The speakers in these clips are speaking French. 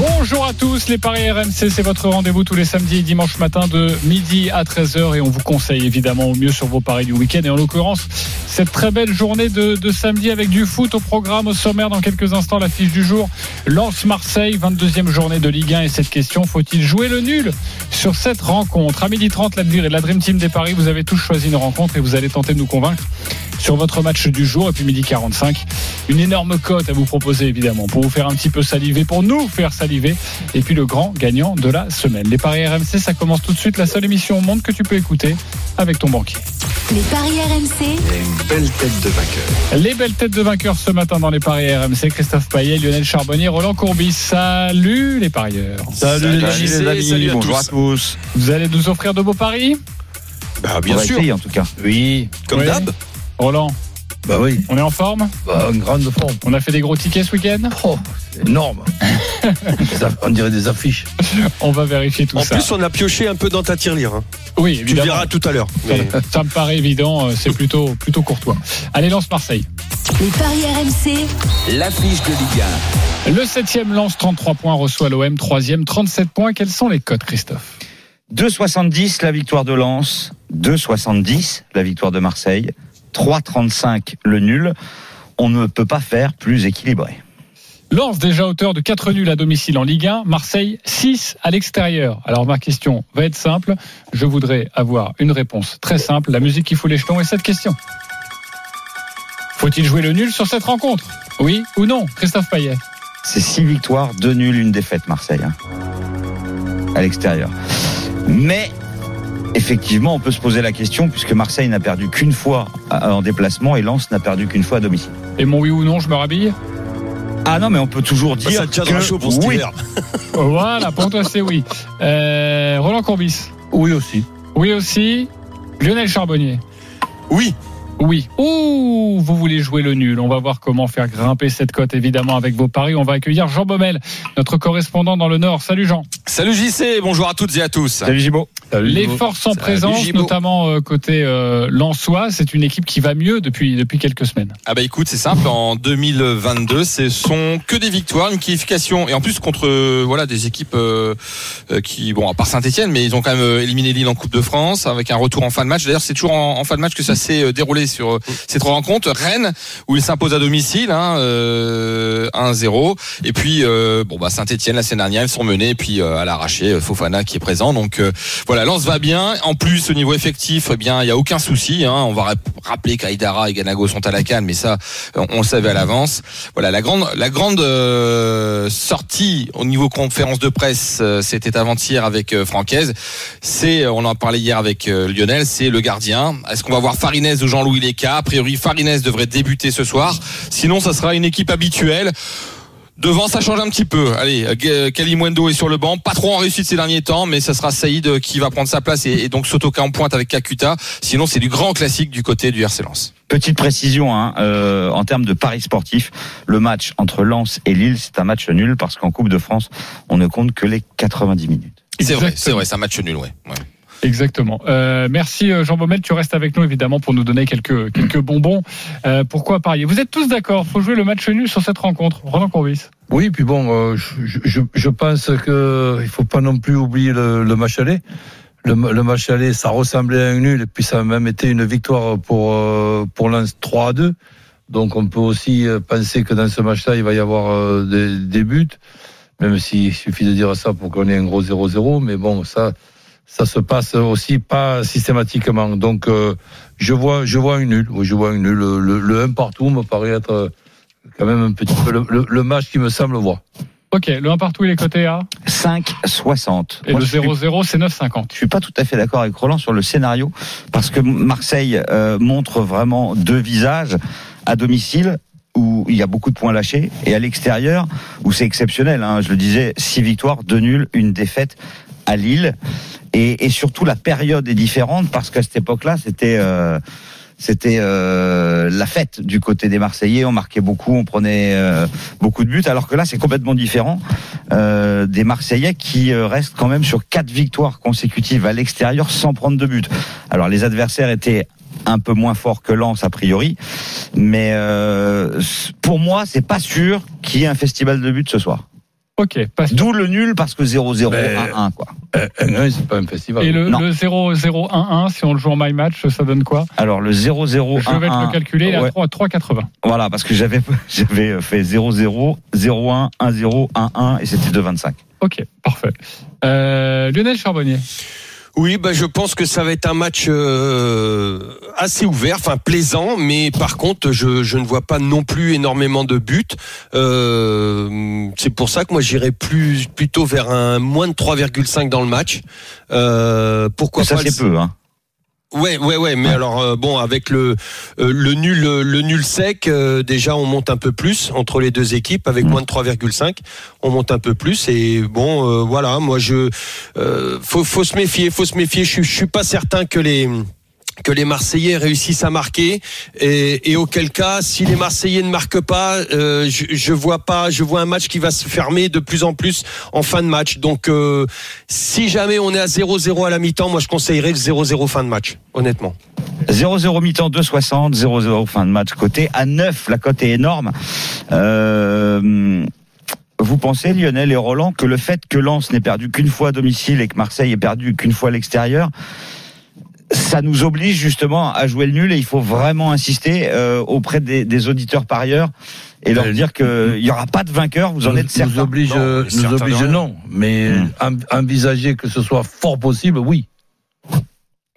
Bonjour à tous, les Paris RMC, c'est votre rendez-vous tous les samedis et dimanches matin de midi à 13h et on vous conseille évidemment au mieux sur vos paris du week-end et en l'occurrence cette très belle journée de, samedi avec du foot au programme au sommaire dans quelques instants la fiche du jour lance Marseille 22e journée de Ligue 1 et cette question faut-il jouer le nul sur cette rencontre? À midi 30 la, la Dream Team des Paris vous avez tous choisi une rencontre et vous allez tenter de nous convaincre sur votre match du jour. Et puis midi 45 une énorme cote à vous proposer évidemment pour vous faire un petit peu saliver pour nous faire saliver. Et puis le grand gagnant de la semaine. Les paris RMC ça commence tout de suite. La seule émission au monde que tu peux écouter avec ton banquier. Les paris RMC une belle tête de vainqueur. Les belles têtes de vainqueurs ce matin dans les paris RMC Christophe Payet Lionel Charbonnier Roland Courbis. Salut les parieurs. Salut, salut les amis, salut à bonjour tous. à tous. Vous allez nous offrir de beaux paris? Bah bien sûr. essayer, en tout cas. Oui. Comme Oui. d'hab Roland. Bah oui. On est en forme bah, une grande forme. On a fait des gros tickets ce week-end? Oh, c'est énorme. On dirait des affiches. On va vérifier tout en ça. plus on a pioché un peu dans ta tirelire hein. oui tu le évidemment. verras tout à l'heure. Ça, Mais- ça me paraît évident, euh, c'est plutôt, plutôt courtois. Allez, lance Marseille. Les paris RMC, L'affiche de Ligue Le 7e lance 33 points, reçoit l'OM, 3e 37 points. Quels sont les codes, Christophe? 2,70 la victoire de Lens. 2,70 la victoire de Marseille 3,35 le nul. On ne peut pas faire plus équilibré. Lance déjà auteur de 4 nuls à domicile en Ligue 1, Marseille 6 à l'extérieur. Alors ma question va être simple, je voudrais avoir une réponse très simple, la musique qui fout les jetons est cette question. Faut-il jouer le nul sur cette rencontre? Oui ou non? Christophe Payet. C'est 6 victoires 2 nuls une défaite Marseille hein, à l'extérieur. Mais effectivement on peut se poser la question puisque Marseille n'a perdu qu'une fois en déplacement et Lens n'a perdu qu'une fois à domicile Et mon oui ou non, je me rhabille? Ah non mais on peut toujours Bah, dire ça tiendra que chaud pour cet oui. hiver Voilà, pour toi c'est oui. Euh, Roland Courbis? Oui aussi Oui aussi. Lionel Charbonnier? oui Oui. Ouh, vous voulez jouer le nul. On va voir comment faire grimper cette cote, évidemment, avec vos paris. On va accueillir Jean Baumel, notre correspondant dans le Nord. Salut Jean. Salut JC, bonjour à toutes et à tous. salut Gibo Les forces en Salut, présence, notamment euh, côté euh, Lensois, c'est une équipe qui va mieux depuis, depuis quelques semaines. Ah bah écoute, c'est simple, en 2022, ce sont que des victoires, une qualification, et en plus contre euh, voilà des équipes euh, qui, bon, à part Saint-Etienne, mais ils ont quand même éliminé Lille en Coupe de France, avec un retour en fin de match. D'ailleurs, c'est toujours en, en fin de match que ça s'est déroulé sur euh, ces trois rencontres. Rennes, où ils s'imposent à domicile, hein, euh, 1-0. Et puis, euh, bon, bah Saint-Etienne, la semaine dernière, ils sont menés, et puis à l'arraché, Fofana qui est présent. Donc voilà, Lens va bien. En plus, au niveau effectif, eh bien, il y a aucun souci. Hein. On va rap- rappeler qu'Aïdara et Ganago sont à la canne, mais ça, on, le savait à l'avance. Voilà, la grande, la grande sortie au niveau conférence de presse, c'était avant-hier avec Francaise. C'est, on en parlait hier avec Lionel, c'est le gardien. Est-ce qu'on va voir Farinez ou Jean-Louis Leca A priori, Farinez devrait débuter ce soir. Sinon, ça sera une équipe habituelle. Devant, ça change un petit peu. Allez, euh, Kalimwendo est sur le banc, pas trop en réussite ces derniers temps, mais ça sera Saïd euh, qui va prendre sa place et, et donc Sotoka en pointe avec Kakuta. Sinon, c'est du grand classique du côté du RC Lens. Petite précision hein, euh, en termes de paris sportifs, le match entre Lens et Lille, c'est un match nul parce qu'en Coupe de France, on ne compte que les 90 minutes. C'est vrai, c'est vrai, c'est un match nul, ouais. ouais. Exactement. Euh, merci euh, Jean Baumel, tu restes avec nous évidemment pour nous donner quelques, quelques bonbons. Euh, pourquoi parier? Vous êtes tous d'accord, faut jouer le match nul sur cette rencontre. Roland Courbis. Oui, puis bon, euh, je, je, je pense que il faut pas non plus oublier le, le match aller. Le, le match aller, ça ressemblait à un nul, et puis ça a même été une victoire pour euh, pour Lens 3 à 2. Donc on peut aussi euh, penser que dans ce match-là, il va y avoir des, des buts, même s'il suffit de dire ça pour qu'on ait un gros 0-0. Mais bon, ça, ça se passe aussi pas systématiquement. Donc euh, je vois, je vois un nul. Oui, je vois un nul. Le, le, le 1 partout me paraît être euh, quand même un petit peu le, le- le match qui me semble voir. Ok, le 1 partout il est coté à 5,60. et Moi, le je suis- 0-0 c'est 9,50. Je suis pas tout à fait d'accord avec Roland sur le scénario parce que Marseille euh, montre vraiment deux visages à domicile où il y a beaucoup de points lâchés et à l'extérieur où c'est exceptionnel. Hein, je le disais, six victoires, deux nuls, une défaite à Lille et, et surtout la période est différente parce qu'à cette époque-là c'était euh, c'était euh, la fête du côté des Marseillais. On marquait beaucoup, on prenait euh, beaucoup de buts. Alors que là, c'est complètement différent euh, des Marseillais qui euh, restent quand même sur quatre victoires consécutives à l'extérieur sans prendre de buts. Alors les adversaires étaient un peu moins forts que Lens a priori, mais euh, pour moi, c'est pas sûr qu'il y ait un festival de buts ce soir. Ok. D'où le nul parce que 0-0 Mais- 1-1 quoi. Un, un, c'est pas un festival. Et le, Non. le 0-0-1-1, si on le joue en my match, ça donne quoi? Alors le 0-0 Je vais te 1-1 le calculer, il est à ouais. 3 3,80. Voilà, parce que j'avais j'avais fait 0-0, 0-1, 1-0, 1-1 et c'était 2-25. Ok, parfait. Euh, Lionel Charbonnier. Oui, bah, je pense que ça va être un match euh, assez ouvert, enfin plaisant, mais par contre, je, je ne vois pas non plus énormément de buts. Euh, c'est pour ça que moi j'irais plus plutôt vers un moins de 3,5 dans le match. Euh, pourquoi ça pas c'est peu, hein. Ouais, ouais, ouais. Mais alors euh, bon, avec le euh, le nul le nul sec, euh, déjà on monte un peu plus entre les deux équipes avec Mm. moins de 3,5, on monte un peu plus et bon, euh, voilà. Moi, je euh, faut faut se méfier, faut se méfier. Je, je suis pas certain que les que les Marseillais réussissent à marquer et, auquel cas si les Marseillais ne marquent pas euh, je, je vois pas je vois un match qui va se fermer de plus en plus en fin de match donc euh, si jamais on est à 0-0 à la mi-temps moi je conseillerais le 0-0 fin de match honnêtement 0-0 mi-temps 2,60, 0-0 fin de match côté. À 9, la cote est énorme. Euh, vous pensez, Lionel et Roland, que le fait que Lens n'ait perdu qu'une fois à domicile et que Marseille ait perdu qu'une fois à l'extérieur, ça nous oblige justement à jouer le nul et il faut vraiment insister euh, auprès des, des auditeurs par ailleurs et leur Euh, dire qu'il n'y aura pas de vainqueur, vous en nous, êtes nous certain. oblige, Non, on est nous oblige non, mais Hmm. en- envisager que ce soit fort possible, oui.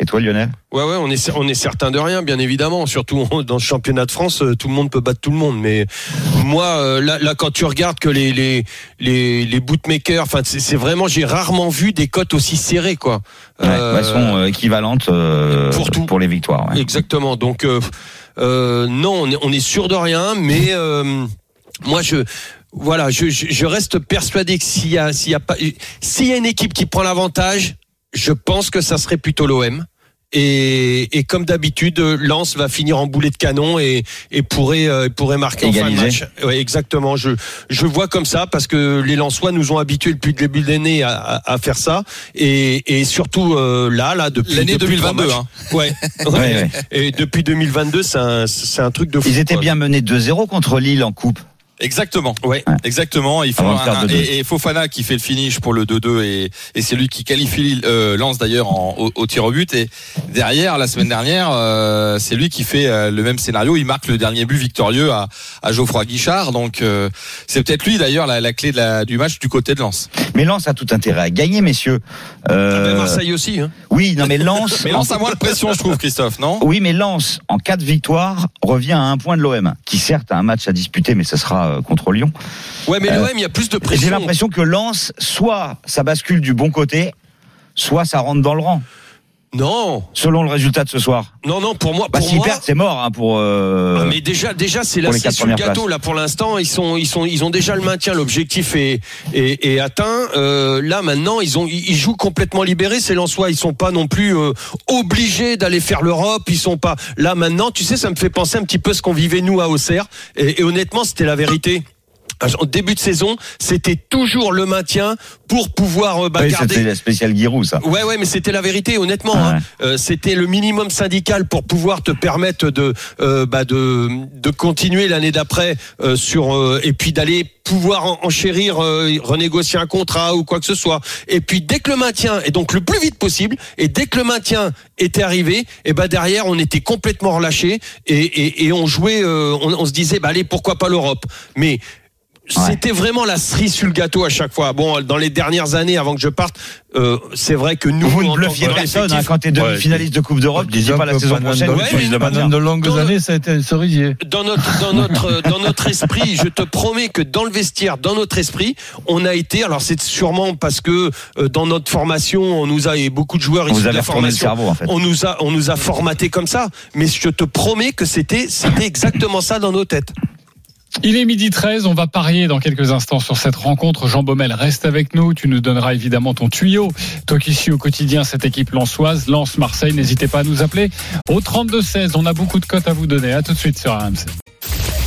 Et toi, Lionel Ouais, ouais, on est, on est certain de rien, bien évidemment. Surtout dans le championnat de France, euh, tout le monde peut battre tout le monde. Mais moi, euh, là, là quand tu regardes que les, les, les, les bootmakers, enfin, c'est vraiment, j'ai rarement vu des cotes aussi serrées, quoi. Ouais, Euh, Elles sont euh, équivalentes euh, pour tout. les victoires. ouais. Exactement. Donc, euh, non, on est, on est sûr de rien, mais euh, moi, je. Voilà, je, je, je reste persuadé que s'il y a, s'il y a pas, s'il y a une équipe qui prend l'avantage, je pense que ça serait plutôt l'OM. Et, et comme d'habitude, Lens va finir en boulet de canon et, et pourrait, euh, pourrait marquer en fin de Égaliser. match. Ouais, exactement. Je, je vois comme ça parce que les Lensois nous ont habitués depuis le début de l'année à, à, à faire ça. Et, et surtout euh, là, là, depuis L'année depuis trois 2022, matchs. hein. Ouais. Ouais, ouais. Et depuis 2022, c'est un, c'est un truc de fou. Ils étaient quoi. bien menés 2-0 contre Lille en coupe. Exactement. Ouais. Exactement. Il faut un- 2-2. et, et Fofana qui fait le finish pour le 2-2 et, et c'est lui qui qualifie euh, Lance d'ailleurs en- au, au tir au but et derrière la semaine dernière euh, c'est lui qui fait euh, le même scénario. Il marque le dernier but victorieux à, à Geoffroy Guichard. Donc euh, c'est peut-être lui d'ailleurs la, la clé de la- du match du côté de Lens. Mais Lens a tout intérêt à gagner, messieurs. Euh, Ah ben, Marseille aussi. Hein. Oui, non mais Lens. Mais Lens a moins de pression je trouve Christophe, non? Oui, mais Lens, en cas de victoire, revient à un point de l'OM, qui certes a un match à disputer, mais ce sera euh, contre Lyon. Ouais, mais Euh, l'OM, il y a plus de Et J'ai pression. l'impression que Lens, soit ça bascule du bon côté, soit ça rentre dans le rang, Non, selon le résultat de ce soir. non, non. Pour moi, Bah, pour moi. perdent, c'est mort hein, pour. euh, Ah, mais déjà, déjà, c'est là, c'est sur le gâteau places. là pour l'instant. Ils sont, ils sont, ils ont déjà le maintien. L'objectif est, est, est atteint. Euh, là maintenant, ils ont, ils jouent complètement libérés. C'est l'en-soi. Ils sont pas non plus euh, obligés d'aller faire l'Europe. Ils sont pas là maintenant. Tu sais, ça me fait penser un petit peu ce qu'on vivait nous à Auxerre. Et, et honnêtement, c'était la vérité. En début de saison, c'était toujours le maintien pour pouvoir bah, oui, garder. c'était la spéciale Giroud, ça. Ouais, ouais, mais c'était la vérité, honnêtement. Ah hein. Euh, c'était le minimum syndical pour pouvoir te permettre de, euh, bah, de, de continuer l'année d'après euh, sur euh, et puis d'aller pouvoir en- enchérir, euh, renégocier un contrat ou quoi que ce soit. Et puis dès que le maintien, et donc le plus vite possible, et dès que le maintien était arrivé, et ben derrière on était complètement relâché et, et, et on jouait, euh, on, on se disait, bah allez pourquoi pas l'Europe. Mais c'était vraiment la cerise sur le gâteau à chaque fois. Bon, dans les dernières années, avant que je parte, euh, c'est vrai que nous, Vous ne bluffiez personne hein, quand tu es demi-finaliste de Coupe d'Europe, tu dis Disons pas la saison prochaine, de- Ouais, mais. Pendant de longues Dans le- années, ça a été un cerisier. dans notre dans notre dans notre esprit, je te promets que dans le vestiaire, dans notre esprit, on a été. Alors c'est sûrement parce que euh, dans notre formation, on nous a et beaucoup de joueurs On issus vous de avez la formation. cerveau, en fait. On nous a on nous a formaté comme ça. Mais je te promets que c'était c'était exactement ça dans nos têtes. Il est midi 13, on va parier dans quelques instants sur cette rencontre. Jean Baumel reste avec nous, tu nous donneras évidemment ton tuyau. Toi qui suis au quotidien cette équipe lançoise, Lance Marseille, n'hésitez pas à nous appeler au 32-16, on a beaucoup de cotes à vous donner. À tout de suite sur RMC.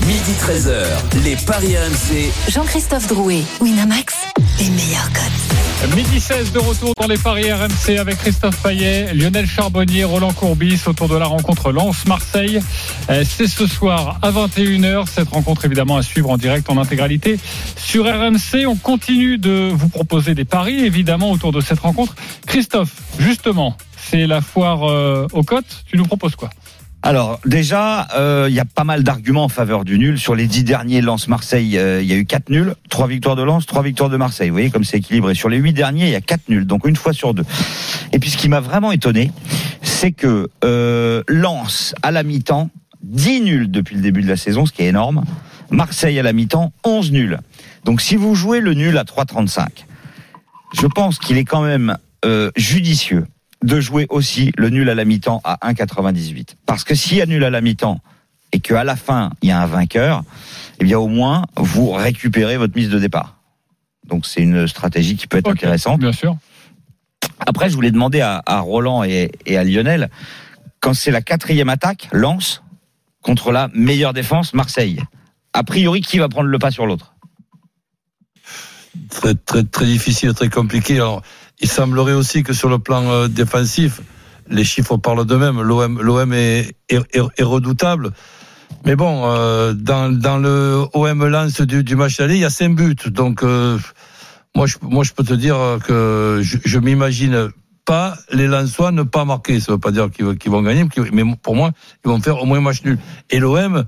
Midi 13h, les Paris RMC. Jean-Christophe Drouet, Winamax, les meilleurs cotes. Midi 16 de retour dans les paris RMC avec Christophe Payet, Lionel Charbonnier, Roland Courbis autour de la rencontre Lens-Marseille. Euh, C'est ce soir à 21h. Cette rencontre évidemment à suivre en direct en intégralité sur RMC. On continue de vous proposer des paris évidemment autour de cette rencontre. Christophe, justement, c'est la foire euh, aux cotes. Tu nous proposes quoi? Alors déjà, euh, il y a pas mal d'arguments en faveur du nul. Sur les dix derniers Lens-Marseille, euh, il y a eu quatre nuls, trois victoires de Lens, trois victoires de Marseille. Vous voyez comme c'est équilibré. Sur les huit derniers, il y a quatre nuls, donc une fois sur deux. Et puis ce qui m'a vraiment étonné, c'est que euh, Lens à la mi-temps, 10 nuls depuis le début de la saison, ce qui est énorme. Marseille à la mi-temps, 11 nuls. Donc si vous jouez le nul à 3,35, je pense qu'il est quand même euh, judicieux de jouer aussi le nul à la mi-temps à 1,98. Parce que s'il y a nul à la mi-temps et qu'à la fin, il y a un vainqueur, eh bien au moins, vous récupérez votre mise de départ. Donc c'est une stratégie qui peut être intéressante. Bien sûr. Après, je voulais demander à, à Roland et, et à Lionel, quand c'est la quatrième attaque, Lens, contre la meilleure défense, Marseille. A priori, qui va prendre le pas sur l'autre? Très, très, très difficile, très compliqué. Alors, il semblerait aussi que sur le plan euh, défensif, les chiffres parlent d'eux-mêmes. L'OM, est, est, redoutable. Mais bon, euh, dans, le OM Lens du, match aller, il y a cinq buts. Donc, euh, moi, je, moi, je peux te dire que je, je m'imagine pas les Lensois ne pas marquer. Ça veut pas dire qu'ils vont gagner, mais pour moi, ils vont faire au moins un match nul. Et l'OM,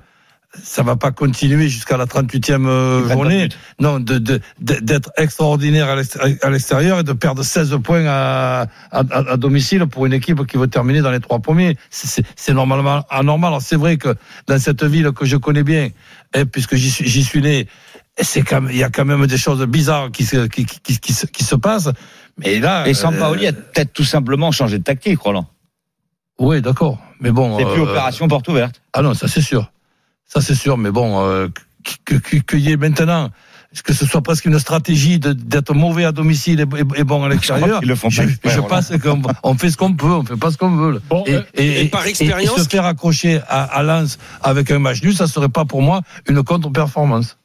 ça va pas continuer jusqu'à la 38e euh, journée. Non, de, de- d'être extraordinaire à l'extérieur- et de perdre 16 points à, à, à- domicile pour une équipe qui veut terminer dans les trois premiers. C'est- C'est c'est normalement anormal. Alors c'est vrai que dans cette ville que je connais bien, hein, puisque j'y suis, j'y suis né, c'est quand même- il y a quand même des choses bizarres qui se, qui, qui, qui, se, qui se passent. Mais là, Et Sampaoli euh, a peut-être tout simplement changé de tactique, Roland. oui, d'accord. Mais bon, C'est plus euh, opération porte ouverte. Ah non, ça c'est sûr. Ça c'est sûr, mais bon, euh, que- que- qu'il y ait maintenant, que ce soit presque une stratégie de- d'être mauvais à domicile et, et- et bon à l'extérieur. qu'ils le font pas Je, je voilà. pense qu'on on fait ce qu'on peut, on fait pas ce qu'on veut. Bon, et, euh, et par expérience- se faire accrocher à, à Lens avec un match nul, ça serait pas pour moi une contre-performance.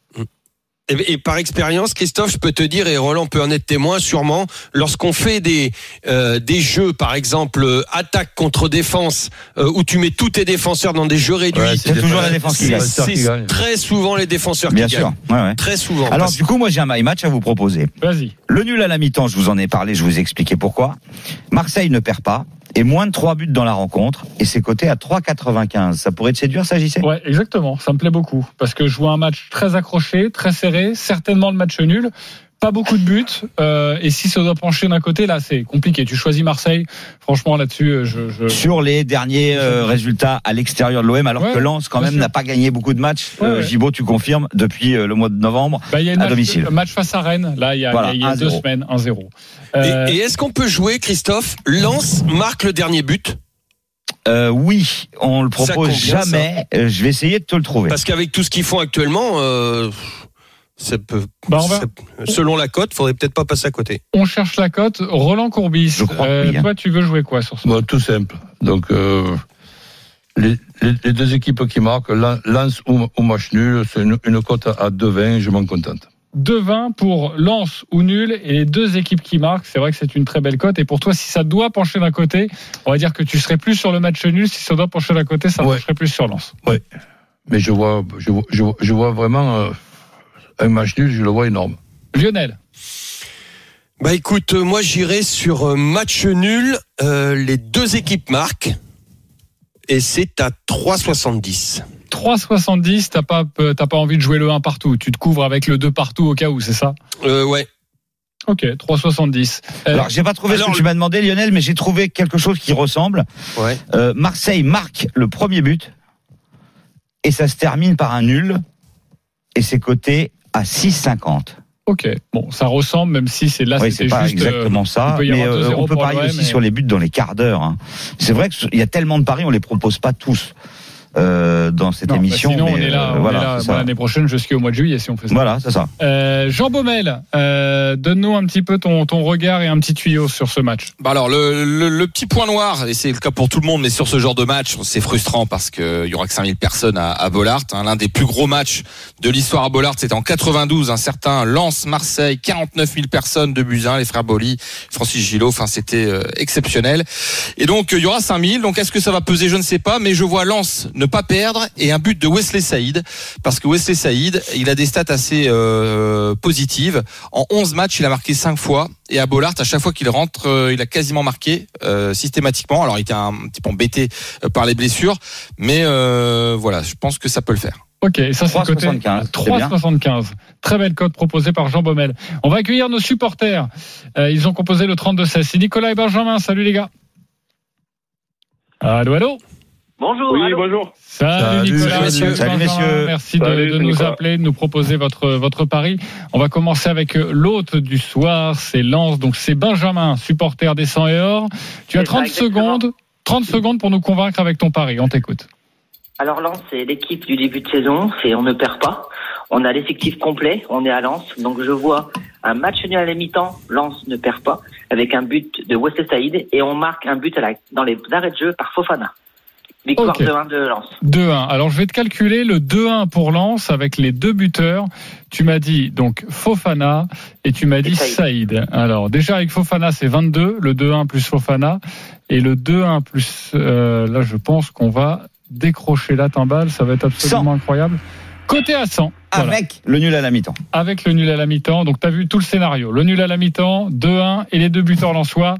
Et, et par expérience, Christophe, je peux te dire, et Roland peut en être témoin sûrement, lorsqu'on fait des euh, des jeux, par exemple euh, attaque contre défense, euh, où tu mets tous tes défenseurs dans des jeux réduits, Ouais, C'est toujours la défense qui gagne. c'est très souvent les défenseurs Bien qui sûr. gagnent. Ouais, ouais. Très souvent. Alors Parce- du coup, moi j'ai un my match à vous proposer. Vas-y. Le nul à la mi-temps, je vous en ai parlé, je vous ai expliqué pourquoi. Marseille ne perd pas et moins de 3 buts dans la rencontre et c'est coté à 3,95. Ça pourrait te séduire, JC Ouais, exactement. Ça me plaît beaucoup parce que je vois un match très accroché, très serré, certainement le match nul. Pas beaucoup de buts. euh, et si ça doit pencher d'un côté, là, c'est compliqué. Tu choisis Marseille. Franchement, là-dessus, euh, je, je... Sur les derniers euh, résultats à l'extérieur de l'OM, alors Ouais, que Lens quand même n'a pas gagné beaucoup de matchs. Ouais, Euh. Gibaud, tu confirmes, depuis euh, le mois de novembre. Bah, il y a une à match, domicile. match face à Rennes. Là, il y a, Voilà, il y a deux 1-0. semaines, 1-0. Et, Euh, et est-ce qu'on peut jouer, Christophe Lance marque le dernier but? Euh, oui, on le propose jamais. Euh, je vais essayer de te le trouver. Parce qu'avec tout ce qu'ils font actuellement, euh, ça peut, Bah, on va- ça- selon la cote, faudrait peut-être pas passer à côté. on cherche la cote. Roland Courbis. Je crois que euh, oui. Toi, tu veux jouer quoi sur ce Bon, tout simple. Donc, euh, les, les- les deux équipes qui marquent, Lan- Lens ou, ou match nul, c'est une, une cote à 2,20, je m'en contente. 2-20 pour Lens ou nul et les deux équipes qui marquent. C'est vrai que c'est une très belle cote. Et pour toi, si ça doit pencher d'un côté, on va dire que tu serais plus sur le match nul. Si ça doit pencher d'un côté, ça Ouais. pencherait plus sur Lens. Mais je vois, je vois, je vois, je vois vraiment euh, un match nul, je le vois énorme. Lionel, Bah écoute, euh, moi j'irai sur euh, match nul. euh, les deux équipes marquent. Et c'est à 3,70. 3,70, t'as pas, t'as pas envie de jouer le 1 partout. Tu te couvres avec le 2 partout au cas où, c'est ça? Euh, ouais. Ok, 3,70. Euh, Alors, j'ai pas trouvé alors, ce que tu m'as demandé, Lionel, mais j'ai trouvé quelque chose qui ressemble. Ouais. Euh, Marseille marque le premier but et ça se termine par un nul et c'est coté à 6,50. ok, bon, ça ressemble, même si c'est là, oui, c'est pas juste. euh, exactement ça, mais euh, 2-0 on peut parier aussi mais- sur les buts dans les quarts d'heure. hein. C'est vrai qu'il y a tellement de paris, on les propose pas tous. Euh, dans cette Non, bah émission. sinon, on est là, euh, voilà, l'année prochaine jusqu'au mois de juillet si on fait ça. Voilà, c'est ça. Euh, Jean Baumel, euh, donne-nous un petit peu ton, ton regard et un petit tuyau sur ce match. Bah alors le, le, le petit point noir et c'est le cas pour tout le monde mais sur ce genre de match c'est frustrant parce que il y aura que 5000 personnes à, à Bollard hein. l'un des plus gros matchs de l'histoire à Bollard c'était en 92 un certain Lens Marseille 49 000 personnes de Buzyn les frères Boli Francis Gillot enfin c'était euh, exceptionnel et donc euh, il y aura 5000 donc est-ce que ça va peser? Je ne sais pas mais je vois Lens ne pas perdre et un but de Wesley Saïd parce que Wesley Saïd il a des stats assez euh, positives en 11 matchs il a marqué 5 fois et à Bollard, à chaque fois qu'il rentre, euh, il a quasiment marqué euh, systématiquement. Alors, il était un petit peu embêté euh, par les blessures, mais euh, voilà, je pense que ça peut le faire. Ok, et ça c'est côté 3,75, c'est bien. 3,75. Très belle cote proposée par Jean Baumel. On va accueillir nos supporters. Euh, ils ont composé le 32-16. C'est Nicolas et Benjamin. Salut les gars. Allô, allô. Bonjour. Oui, allô. bonjour. Salut, Salut, Nicolas, messieurs. Salut, messieurs. Merci de, Salut, de c'est nous Nicolas. appeler, de nous proposer votre, votre pari. On va commencer avec euh, l'hôte du soir, c'est Lens. Donc c'est Benjamin, supporter des 100 et or. Tu as C'est ça, 30 exactement. secondes, 30 secondes pour nous convaincre avec ton pari. On t'écoute. Alors Lens, c'est l'équipe du début de saison et on ne perd pas. On a l'effectif complet, on est à Lens, donc je vois un match nul à la mi-temps, Lens ne perd pas, avec un but de Wesley Saïd et on marque un but à la, dans les arrêts de jeu par Fofana. Victoire Ok. de 1 de Lens. 2-1. Alors je vais te calculer le 2-1 pour Lens avec les deux buteurs. Tu m'as dit donc Fofana et tu m'as dit Saïd. Saïd. Alors déjà avec Fofana c'est 22, le 2-1 plus Fofana et le 2-1 plus euh, là je pense qu'on va décrocher la timbale, ça va être absolument incroyable. Côté à 100. voilà. Avec le nul à la mi-temps. avec le nul à la mi-temps. Donc tu as vu tout le scénario. Le nul à la mi-temps, 2-1 et les deux buteurs lensois.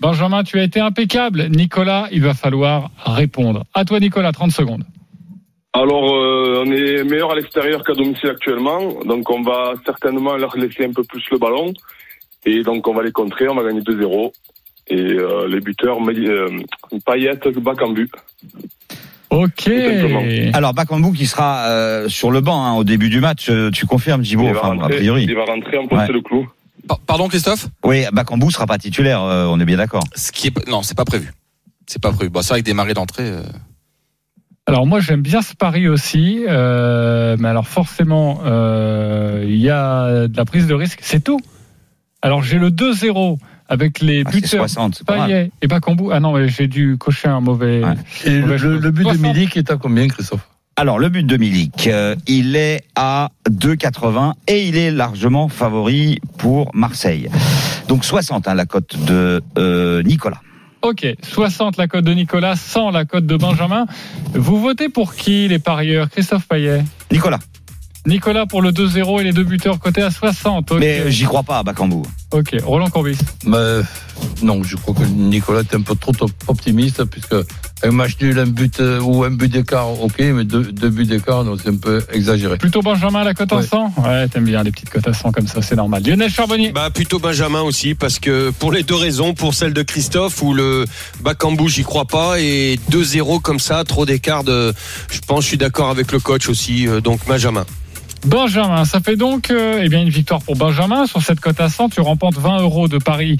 Benjamin, tu as été impeccable. Nicolas, il va falloir répondre. À toi Nicolas, 30 secondes. Alors, euh, on est meilleur à l'extérieur qu'à domicile actuellement, donc on va certainement leur laisser un peu plus le ballon, et donc on va les contrer, on va gagner 2-0, et euh, les buteurs, euh, Payet, Bakambu. Ok. simplement. Alors Bakambu qui sera euh, sur le banc hein, au début du match, tu confirmes Thibaut il, va enfin, a rentrer, priori. il va rentrer, enfoncer Ouais. le clou. Pa- Pardon Christophe? Oui, Bakambu sera pas titulaire, euh, on est bien d'accord. Ce qui est non, c'est pas prévu. C'est pas prévu. Bon, c'est vrai que démarrer d'entrée. euh, Alors moi j'aime bien ce pari aussi, euh, mais alors forcément euh, il y a de la prise de risque, c'est tout. Alors j'ai le 2-0 avec les Ah, c'est buteurs 60, c'est pas mal. Payet et Bakambu. Ah non, mais j'ai dû cocher un mauvais. Ouais. Et le, le- but de 60. Milik est à combien, Christophe? Alors le but de Milik, euh, il est à 2,80 et il est largement favori pour Marseille. Donc 60 hein, la cote de euh, Nicolas. Ok, 60 la cote de Nicolas, 100 la cote de Benjamin. Vous votez pour qui les parieurs? Christophe Payet Nicolas. Nicolas pour le 2-0 et les deux buteurs cotés à 60. Ok, Mais euh, j'y crois pas à Bakambu. Ok. Roland Courbis. Mais, Non, je crois que Nicolas est un peu trop op- optimiste, puisque un match nul, un but euh, ou un but d'écart, ok, mais deux, deux buts d'écart, c'est un peu exagéré. Plutôt Benjamin la cote à Ouais. 100 Ouais, t'aimes bien les petites cotes à 100 comme ça, c'est normal. Lionel Charbonnier. Bah plutôt Benjamin aussi parce que pour les deux raisons, pour celle de Christophe où le Bakambu j'y crois pas et 2-0 comme ça, trop d'écart je pense je suis d'accord avec le coach aussi euh, donc Benjamin. Benjamin, ça fait donc euh, eh bien une victoire pour Benjamin sur cette cote à 100. Tu remportes 20 euros de Paris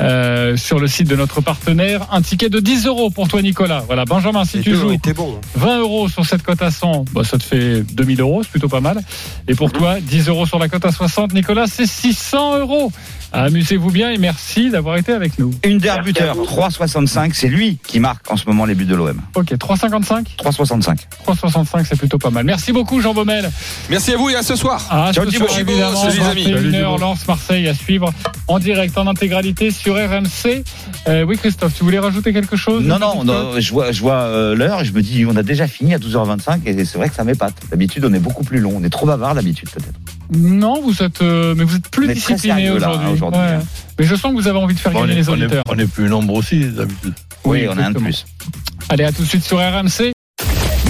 euh, sur le site de notre partenaire. Un ticket de 10 euros pour toi, Nicolas. Voilà, Benjamin, si tu joues bon. 20 euros sur cette cote à 100, bah, ça te fait 2000 euros, c'est plutôt pas mal. Et pour toi, 10 euros sur la cote à 60, Nicolas, c'est 600 euros. Amusez-vous bien et merci d'avoir été avec nous. Une der buteur, 3,65, c'est lui qui marque en ce moment les buts de l'OM. Ok, 3,55 3,65. 3,65, c'est plutôt pas mal. Merci beaucoup, Jean Baumel. Merci à vous et à ce soir. Ah, Ciao, ce soir, évidemment, salut les amis. 21 Salut, Thibaut. Lance Marseille à suivre en direct, en intégralité sur RMC. Euh, oui, Christophe, tu voulais rajouter quelque chose Non, non, non, je vois, je vois euh, l'heure et je me dis, on a déjà fini à 12h25 et c'est vrai que ça m'épate. D'habitude, on est beaucoup plus long. On est trop bavard d'habitude, peut-être. Non, vous êtes, euh, mais vous êtes plus discipliné aujourd'hui. Aujourd'hui, Ouais. hein. Mais je sens que vous avez envie de faire on, gagner est, les on, est, auditeurs. on est plus nombreux aussi, d'habitude. Oui, on a un de plus. Allez, à tout de suite sur RMC.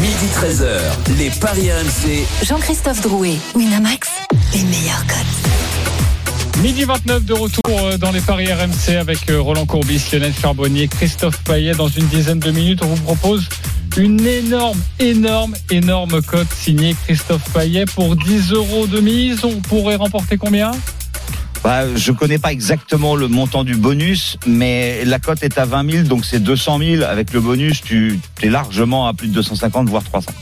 Midi 13h, les Paris RMC. Jean-Christophe Drouet, Winamax, les meilleurs codes. Midi 29 de retour euh, dans les paris RMC avec euh, Roland Courbis, Lionel Charbonnier, Christophe Payet. Dans une dizaine de minutes, on vous propose une énorme, énorme, énorme cote signée Christophe Payet pour 10 euros de mise. On pourrait remporter combien? Bah, je connais pas exactement le montant du bonus, mais la cote est à 20 000, donc c'est 200 000. Avec le bonus, tu es largement à plus de 250, voire 300.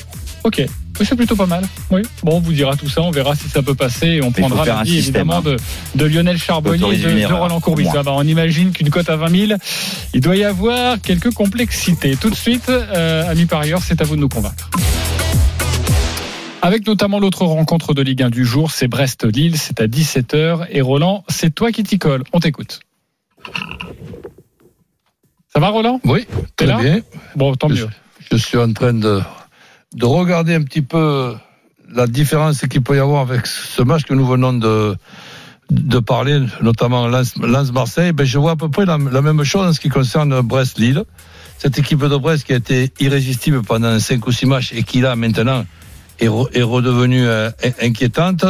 Ok. C'est plutôt pas mal. Oui. Bon, on vous dira tout ça, on verra si ça peut passer et on prendra l'avis système, évidemment hein. de, de Lionel Charbonnier et de, Roland Courbis. Ah bah, on imagine qu'une cote à 20 000, il doit y avoir quelques complexités. Tout de suite, euh, amis parieurs, c'est à vous de nous convaincre. Avec notamment l'autre rencontre de Ligue 1 du jour, c'est Brest-Lille, c'est à 17h. Et Roland, c'est toi qui t'y colle. On t'écoute. Ça va Roland? Oui, très là? bien. Bon, tant mieux. Je suis en train de, de regarder un petit peu la différence qu'il peut y avoir avec ce match que nous venons de, de parler, notamment Lens- Lens-Marseille. Ben, je vois à peu près la, la même chose en ce qui concerne Brest-Lille. Cette équipe de Brest qui a été irrésistible pendant 5 ou 6 matchs et qui là maintenant est, re- est redevenue euh, in- inquiétante.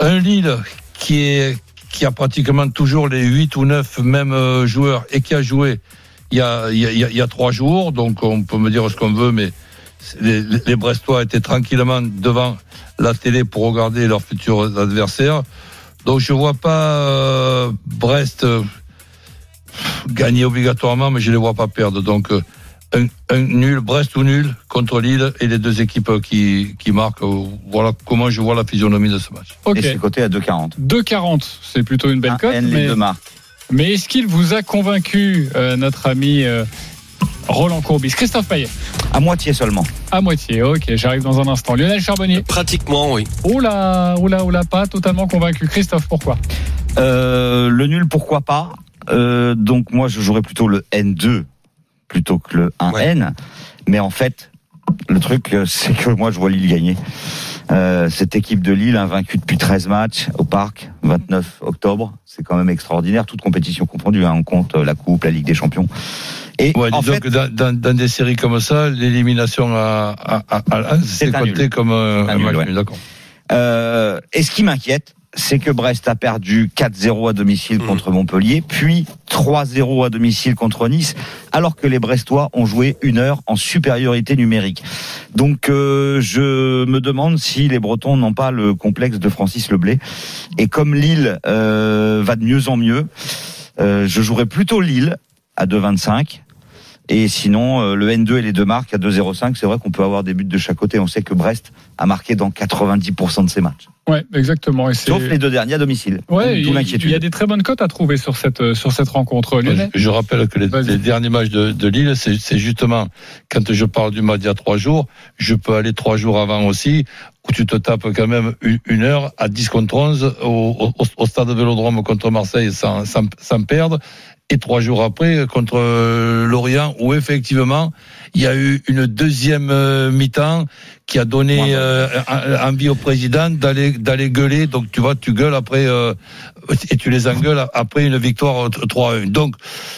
Un Lille qui a pratiquement toujours les 8 ou 9 mêmes euh, joueurs et qui a joué il y a, il y a, il y a- il y a trois jours, donc on peut me dire ce qu'on veut, mais les, Brestois étaient tranquillement devant la télé pour regarder leurs futurs adversaires. Donc je vois pas euh, Brest gagner obligatoirement, mais je les vois pas perdre. Donc un, un nul, Brest ou nul contre Lille et les deux équipes qui, qui marquent. Voilà comment je vois la physionomie de ce match. Et c'est coté à 2,40. 2,40, c'est plutôt une belle Un cote. Mais, deux marques. mais est-ce qu'il vous a convaincu, euh, notre ami euh, Roland Courbis? Christophe Payet À moitié seulement. À moitié, ok, j'arrive dans un instant. Lionel Charbonnier Pratiquement, oui. Là, là, oh là, pas totalement convaincu. Christophe, pourquoi? Euh, le nul, pourquoi pas? Euh, Donc moi, je jouerais plutôt le N2 plutôt que le 1N. Mais en fait, le truc, euh, c'est que moi, je vois Lille gagner. Euh, cette équipe de Lille, invaincue depuis 13 matchs au Parc, 29 octobre, c'est quand même extraordinaire, toute compétition confondue. Hein, on compte euh, la Coupe, la Ligue des Champions. Et Ouais, en fait, dans, dans- dans des séries comme ça, l'élimination à, à, à, à Lens, c'est compté nul. comme un, Un un nul, match ouais. nul, d'accord. Euh, et ce qui m'inquiète, c'est que Brest a perdu 4-0 à domicile Mhm. contre Montpellier, puis 3-0 à domicile contre Nice, alors que les Brestois ont joué une heure en supériorité numérique. Donc euh, je me demande si les Bretons n'ont pas le complexe de Francis Leblé. Et comme Lille euh, va de mieux en mieux, euh, je jouerais plutôt Lille à 2,25. Et sinon, euh, le N2 et les deux marques à 2,05, c'est vrai qu'on peut avoir des buts de chaque côté. On sait que Brest a marqué dans 90% de ses matchs. Ouais, exactement. Et Sauf les deux derniers à domicile. Ouais, il, l'inquiétude. il y a des très bonnes cotes à trouver sur cette, euh, sur cette rencontre. Lionel Je, je rappelle que les, les derniers matchs de, de Lille, c'est c'est justement quand je parle du match il y a trois jours, je peux aller trois jours avant aussi, où tu te tapes quand même une, une heure à 10 contre 11 au, au, au stade Vélodrome contre Marseille sans, sans, sans perdre. Et trois jours après contre euh, Lorient, où effectivement il y a eu une deuxième euh, mi-temps qui a donné euh, envie au président d'aller d'aller gueuler. Donc tu vois, tu gueules après euh, et tu les engueules après une victoire 3-1. Donc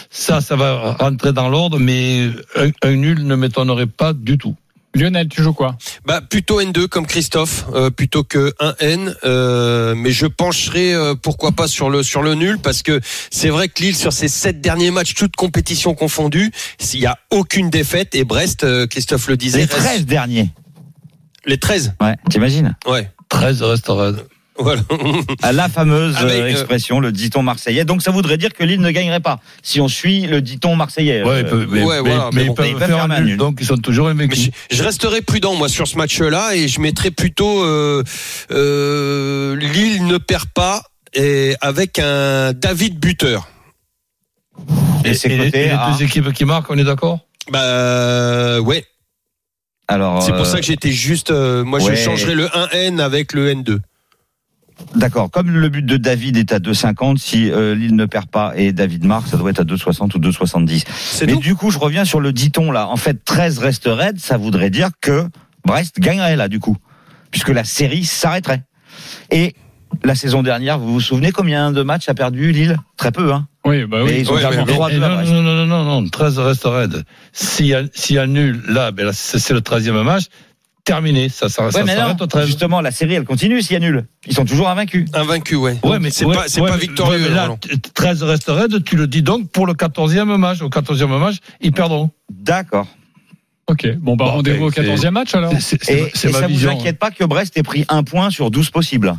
ça, ça va rentrer dans l'ordre, mais un, un nul ne m'étonnerait pas du tout. Lionel, tu joues quoi? Bah plutôt N2 comme Christophe euh, plutôt que 1N euh, mais je pencherai euh, pourquoi pas sur le sur le nul parce que c'est vrai que Lille sur ses sept derniers matchs toutes compétitions confondues s'il y a aucune défaite et Brest euh, Christophe le disait Les reste- 13 derniers. les 13 Ouais, t'imagines? Ouais 13 reste. Voilà À La fameuse Avec, euh, euh, expression, le dit-on marseillais. Donc ça voudrait dire que Lille ne gagnerait pas, si on suit le dit-on marseillais. Ouais, Euh, ils peuvent- mais, ouais, mais- voilà, mais mais ils peuvent ils peuvent faire faire un nul, nul. donc ils sont toujours Mais invaincus. je, je resterai prudent moi sur ce match-là et je mettrai plutôt euh, euh, Lille ne perd pas et avec un David buteur Et c'est les- coté et les à- deux équipes qui marquent, on est d'accord? Bah ouais Alors, C'est pour euh, ça que j'étais juste. euh, moi, ouais. je changerais le 1N avec le N2. D'accord. Comme le but de David est à 2,50, si euh, Lille ne perd pas et David marque, ça doit être à 2,60 ou 2,70. C'est Mais tout. du coup, je reviens sur le dit-on là. En fait, 13 reste raide, ça voudrait dire que Brest gagnerait là, du coup. Puisque la série s'arrêterait. Et la saison dernière, vous vous souvenez combien de matchs a perdu Lille? Très peu, hein Oui, bah oui. Et ils ont Ouais, perdu mais- 3 Et 2 à non, non, non, non, non, non, 13 reste raide. S'il y a, s'il y a nul, là, ben là, c'est c'est le 13e match. Terminé. Ça, ça, ça Ouais, mais s'arrête non, au 13. justement, la série, elle continue s'il y a nul. Ils sont toujours invaincus. Invaincu, ouais. Ouais, mais c'est ouais, pas, c'est ouais, pas victorieux. ouais, mais là, Roland. t- 13 reste raide, tu le dis donc pour le 14e match. Au 14e match, ils perdront. D'accord. Ok, bon, bah Bon, rendez-vous au c'est- 14e match alors. C'est- C'est Et, c'est et ma ça vision. hein. vous inquiète pas que Brest ait pris un point sur 12 possibles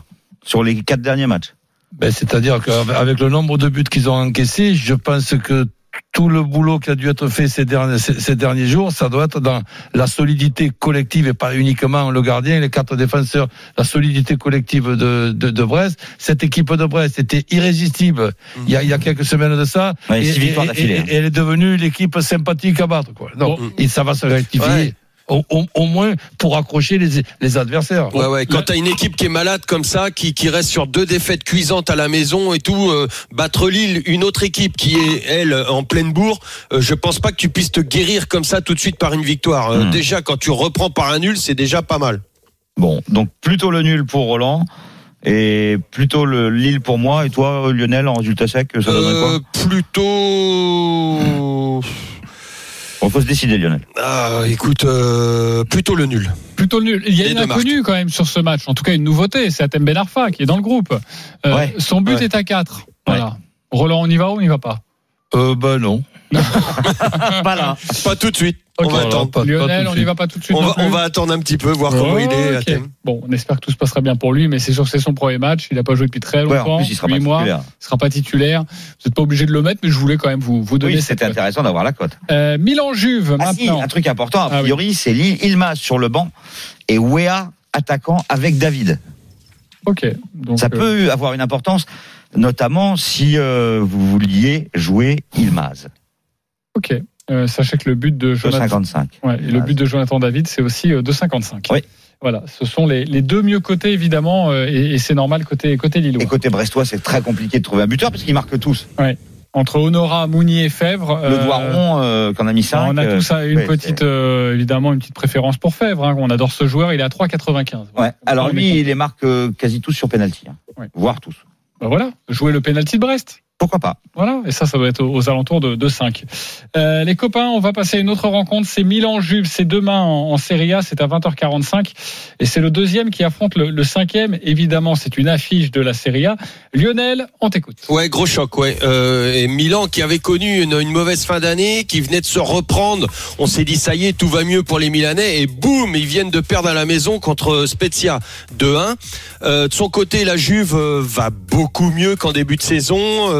sur les quatre derniers matchs? Ben, C'est-à-dire qu'avec le nombre de buts qu'ils ont encaissés, je pense que tout le boulot qui a dû être fait ces derniers, ces, ces derniers jours, ça doit être dans la solidité collective et pas uniquement le gardien et les quatre défenseurs. La solidité collective de, de, de Brest. Cette équipe de Brest était irrésistible il, y a, il y a quelques semaines de ça. Ouais, et, elle est devenue l'équipe sympathique à battre. Quoi. Donc, et ça va se rectifier. Ouais. Au, au- au moins pour accrocher les, les adversaires. Ouais, ouais. Quand t'as une équipe qui est malade comme ça, qui, qui reste sur deux défaites cuisantes à la maison et tout, euh, battre Lille, une autre équipe qui est elle en pleine bourre, euh, je pense pas que tu puisses te guérir comme ça tout de suite par une victoire. Euh, Hmm. Déjà, quand tu reprends par un nul, c'est déjà pas mal. Bon, donc plutôt le nul pour Roland et plutôt le Lille pour moi. Et toi, Lionel, en résultat sec, ça donnerait Euh, plutôt. quoi On faut se décider, Lionel. Ah, écoute, euh, plutôt le nul. Plutôt le nul. Il y a Les une inconnue quand même sur ce match. En tout cas, une nouveauté. C'est Atem Ben Arfa qui est dans le groupe. Euh, Ouais. Son but Ouais. est à 4. Voilà. Roland, on y va ou on n'y va pas? Euh, ben non. Pas là. Pas tout de suite. On va attendre. pas- Lionel, on n'y va pas tout de suite. On va, on va attendre un petit peu, voir comment il est. Bon, on espère que tout se passera bien pour lui, mais c'est sûr que c'est son premier match. Il n'a pas joué depuis très Ouais, longtemps. en plus, il sera pas huit mois. titulaire. Il sera pas titulaire. Vous n'êtes pas obligé de le mettre, mais je voulais quand même vous, vous donner Oui, c'était intéressant d'avoir la cote. Euh, Milan-Juve, Ah si, maintenant. un truc important, a Ah oui. priori, c'est Lille, Ilmaz sur le banc et Wea attaquant avec David. Ok. Donc, Ça euh, peut avoir une importance, notamment si euh, vous vouliez jouer Ilmaz. Ok. Euh, sachez que le but de Jonathan, 2,55. ouais, et le but de Jonathan David, c'est aussi euh, 2,55. Oui. Voilà, ce sont les, les deux mieux cotés évidemment, euh, et, et c'est normal côté côté Lillois. Et côté brestois, c'est très compliqué de trouver un buteur parce qu'ils marquent tous. Entre Honora, Mounier et Fèvre. Le euh, Doiron, euh, qu'on a mis 5. on a tous ça, une petite, euh, évidemment, une petite préférence pour Fèvre. hein. On adore ce joueur. Il est à 3,95. Ouais. Alors lui, il les marque euh, quasi tous sur penalty, hein. Ouais. voire tous. Bah voilà, jouer le penalty de Brest. Pourquoi pas Voilà, et ça, ça doit être aux, alentours de, de 5. Euh, les copains, on va passer à une autre rencontre. C'est Milan-Juve, c'est demain en, en Serie A, c'est à 20h45. Et c'est le deuxième qui affronte le, le cinquième. Évidemment, c'est une affiche de la Serie A. Lionel, on t'écoute. Ouais, gros choc, ouais. Euh, et Milan qui avait connu une, une mauvaise fin d'année, qui venait de se reprendre. On s'est dit ça y est, tout va mieux pour les Milanais. Et boum, ils viennent de perdre à la maison contre Spezia 2-1. Euh, de son côté, la Juve va beaucoup mieux qu'en début de saison.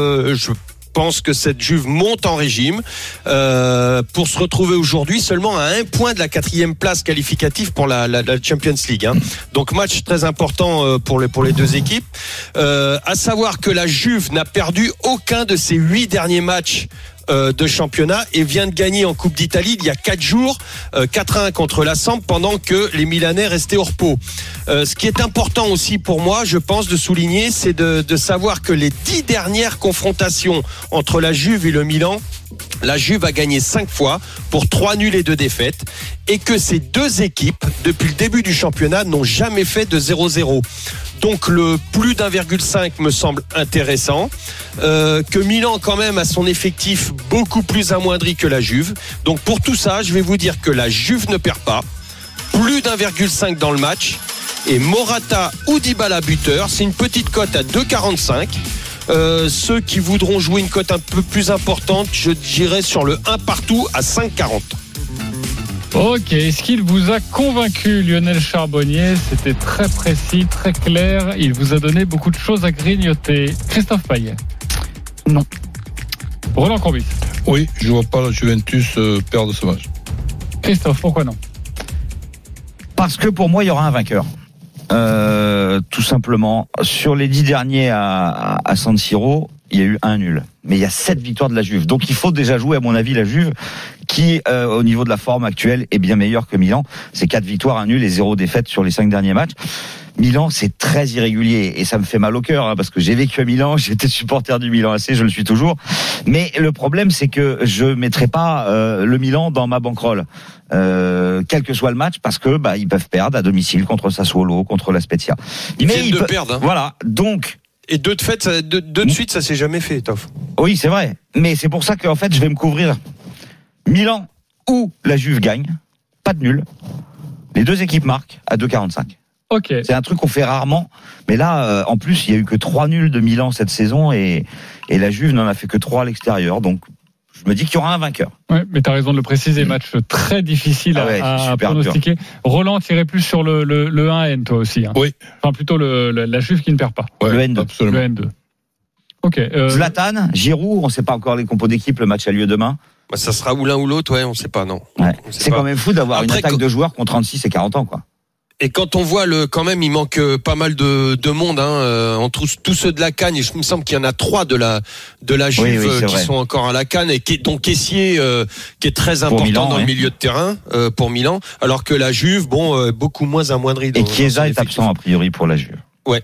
Euh, je pense que cette Juve monte en régime euh, pour se retrouver aujourd'hui seulement à un point de la quatrième place qualificative pour la, Champions League. hein. Donc match très important euh, pour les pour les deux équipes. Euh, à savoir que la Juve n'a perdu aucun de ses huit derniers matchs euh, de championnat et vient de gagner en Coupe d'Italie il y a quatre jours euh, 4-1 contre la Samp pendant que les Milanais restaient au repos. Euh, ce qui est important aussi pour moi, je pense, de souligner, c'est de, savoir que les dix dernières confrontations entre la Juve et le Milan, la Juve a gagné cinq fois pour trois nuls et deux défaites et que ces deux équipes, depuis le début du championnat, n'ont jamais fait de 0-0. Donc le plus d'1,5 me semble intéressant. Euh, que Milan quand même a son effectif beaucoup plus amoindri que la Juve. Donc pour tout ça, je vais vous dire que la Juve ne perd pas. Plus d'1,5 dans le match. Et Morata ou Dybala buteur, c'est une petite cote à 2,45. Euh, ceux qui voudront jouer une cote un peu plus importante, je dirais sur le 1 partout à 5,40. Ok, est-ce qu'il vous a convaincu, Lionel Charbonnier? C'était très précis, très clair. Il vous a donné beaucoup de choses à grignoter. Christophe Payet Non. Roland Courbis Oui, je vois pas la Juventus euh, perdre ce match. Christophe, pourquoi non? Parce que pour moi, il y aura un vainqueur. Euh, tout simplement. Sur les dix derniers à, à, à San Siro, il y a eu un nul. Mais il y a sept victoires de la Juve. Donc il faut déjà jouer, à mon avis, la Juve, qui, euh, au niveau de la forme actuelle, est bien meilleure que Milan. C'est quatre victoires, un nul et zéro défaite sur les cinq derniers matchs. Milan, c'est très irrégulier et ça me fait mal au cœur hein, parce que j'ai vécu à Milan, j'étais supporter du Milan AC, je le suis toujours. Mais le problème, c'est que je mettrai pas euh, le Milan dans ma banquerolle, euh, quel que soit le match, parce que bah ils peuvent perdre à domicile contre Sassuolo, contre la Spezia. Ils Mais ils de peuvent- perdre. hein. Voilà, donc Et deux de, fait, ça- deux, deux de suite, ça s'est jamais fait, Toff. oui, c'est vrai. Mais c'est pour ça qu'en fait, je vais me couvrir. Milan ou la Juve gagne, pas de nul. Les deux équipes marquent à 2,45. C'est un truc qu'on fait rarement. Mais là, euh, en plus, il y a eu que trois nuls de Milan cette saison et, et la Juve n'en a fait que trois à l'extérieur. Donc, je me dis qu'il y aura un vainqueur. Ouais, mais tu as raison de le préciser, match très difficile Ah ouais, à, pronostiquer. Roland, tirait plus sur le, le, le 1N, toi aussi. hein. Oui. Enfin, plutôt le, le- la Juve qui ne perd pas. Ouais, Le N2. Absolument. Le N2. Ok. euh, Zlatan, Giroud, on ne sait pas encore les compos d'équipe, le match a lieu demain. Bah, ça sera ou l'un ou l'autre, ouais, on sait pas, non. Ouais. C'est quand même fou d'avoir une attaque de joueurs qui ont 36 et 40 ans, quoi. Et quand on voit le, quand même, il manque euh, pas mal de, de monde, hein, euh, entre tous, ceux de la Cannes. Et je me semble qu'il y en a trois de la, de la Juve Oui, oui, euh, qui vrai. sont encore à la Cannes et qui, dont Caissier, euh, qui est très important Milan, dans ouais. le milieu de terrain euh, pour Milan, alors que la Juve, bon, euh, beaucoup moins amoindrie. Et Chiesa est absent, a priori, pour la Juve. Ouais.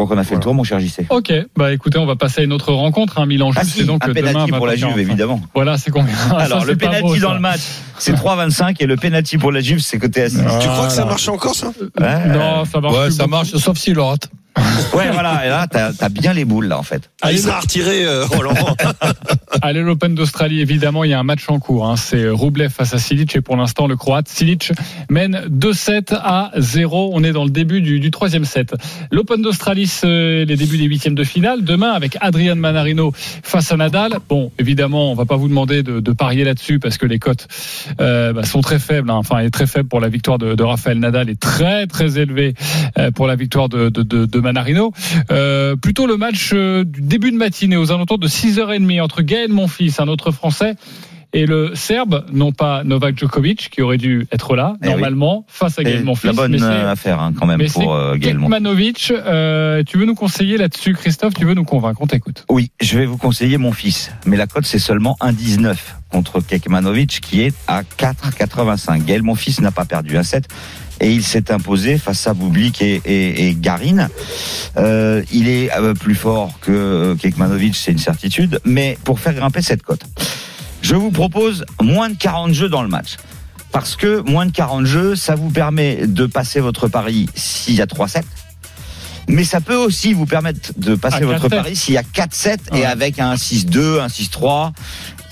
Je crois qu'on a fait le tour, mon cher JC. Ok, bah écoutez, on va passer à une autre rencontre, hein, Milan Ah si, c'est donc un demain penalty pour la 20h45. Juve, évidemment. Voilà, c'est combien Alors, Ça, le penalty dans ça. le match, c'est 3-25 et le penalty pour la Juve, c'est côté assis. Ah. Tu crois que ça Voilà. marche encore, ça? Ouais, Non, ça marche. Ouais, plus ça beaucoup. marche, sauf s'il le rate. ouais, voilà. Et là, t'as as bien les boules, là, en fait. ah, Il sera retiré, euh, Roland. Allez, l'Open d'Australie, évidemment, il y a un match en cours. hein. C'est Rublev face à Silic et pour l'instant, le Croate Silic mène 2-7 à 0. On est dans le début du, du troisième set. L'Open d'Australie, c'est les débuts des huitièmes de finale. Demain, avec Adrian Manarino face à Nadal. Bon, évidemment, on va pas vous demander de, de parier là-dessus parce que les cotes euh, bah, sont très faibles. hein. Enfin, elle est très faible pour la victoire de, de Rafael Nadal et très très élevée euh, pour la victoire de, de, de, de Manarino. Euh, plutôt le match euh, du début de matinée aux alentours de 6h30 entre Gaël Monfils, un autre Français, et le Serbe, non pas Novak Djokovic, qui aurait dû être là, Eh oui. normalement, face à Gaël Monfils. la bonne mais euh, affaire, hein, quand même, mais pour euh, Gaël Monfils. Euh, tu veux nous conseiller là-dessus, Christophe? Tu veux nous convaincre? On t'écoute. Oui, je vais vous conseiller mon fils. Mais la cote, c'est seulement 1,19 contre Kekmanovic qui est à 4,85. Gaël, mon fils, n'a pas perdu un set. Et il s'est imposé face à Bublik et, et, et Garin. Euh, il est euh, plus fort que euh, Kekmanovic, c'est une certitude. Mais pour faire grimper cette cote, je vous propose moins de 40 jeux dans le match. Parce que moins de 40 jeux, ça vous permet de passer votre pari s'il y a 3-7. Mais ça peut aussi vous permettre de passer votre 4-7. pari s'il y a 4-7 Ouais. et avec un 6-2, un 6-3.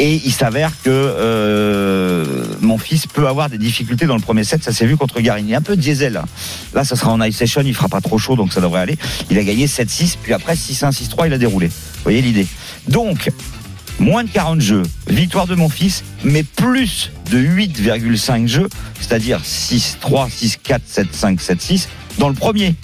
Et il s'avère que euh, mon fils peut avoir des difficultés dans le premier set. Ça s'est vu contre Garin. Il est un peu diesel. Là, Là, ça sera en ice session. Il fera pas trop chaud, donc ça devrait aller. Il a gagné 7-6, puis après 6-1, 6-3, il a déroulé. Vous voyez l'idée. Donc, moins de 40 jeux, victoire de mon fils, mais plus de 8,5 jeux, c'est-à-dire 6-3, 6-4, 7-5, 7-6 dans le premier.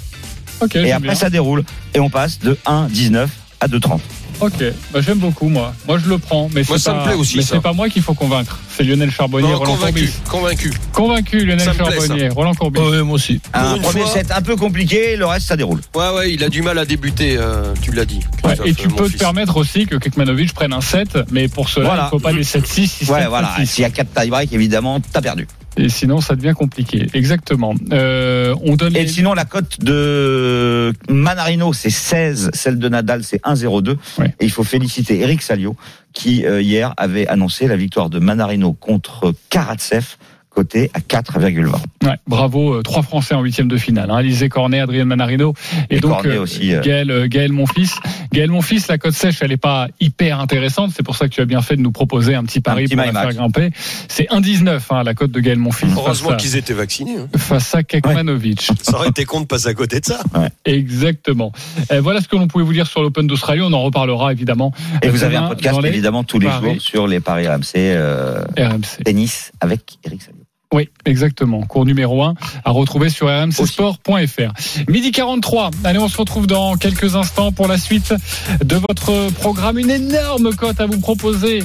Et après, bien. ça déroule. Et on passe de 1,19 à 2,30. Ok, bah, j'aime beaucoup moi. Moi je le prends, mais Moi, c'est ça pas, me plaît aussi, mais c'est pas moi qu'il faut convaincre. C'est Lionel Charbonnier, Non, Roland convaincu, Courbis. convaincu. Convaincu, Lionel Ça me plaît, Charbonnier, Roland Courbis. Ouais, moi aussi. Un premier fois- set un peu compliqué, le reste, ça déroule. Ouais, ouais, il a du mal à débuter, euh, tu l'as dit. Ouais, et tu euh, peux te fils. permettre aussi que Kekmanovic prenne un 7, mais pour cela, Voilà. il ne faut pas des 7-6, 6 Ouais, voilà. S'il y a 4 tie-break, évidemment, t'as perdu. Et sinon, ça devient compliqué. Exactement. Euh, on donne Et les... sinon, la cote de Manarino, c'est 16. Celle de Nadal, c'est 1,02. Ouais. Et il faut féliciter Eric Salio, qui, euh, hier, avait annoncé la victoire de Manarino contre Karatsev, coté à 4,20. Ouais, bravo, euh, trois Français en huitième de finale. Hein. Alizé Cornet, Adrien Manarino et, Et donc Cornet aussi, euh. Gaël, euh, Gaël Monfils. Gaël Monfils, la cote sèche, elle est pas hyper intéressante. C'est pour ça que tu as bien fait de nous proposer un petit pari petit pour la match. faire grimper. C'est 1,19 hein, la cote de Gaël Monfils Heureusement qu'ils étaient vaccinés. hein. face à Kekmanovic. Ça aurait été con de passer à côté de ça. Exactement. Euh, voilà ce que l'on pouvait vous dire sur l'Open d'Australie. On en reparlera évidemment. Et vous avez un podcast, évidemment, tous les paris jours sur les paris RMC, euh, RMC. tennis avec Eric Salio. Oui, exactement. Cours numéro 1 à retrouver sur rmcsport.fr. Midi 43. Allez, on se retrouve dans quelques instants pour la suite de votre programme. Une énorme cote à vous proposer.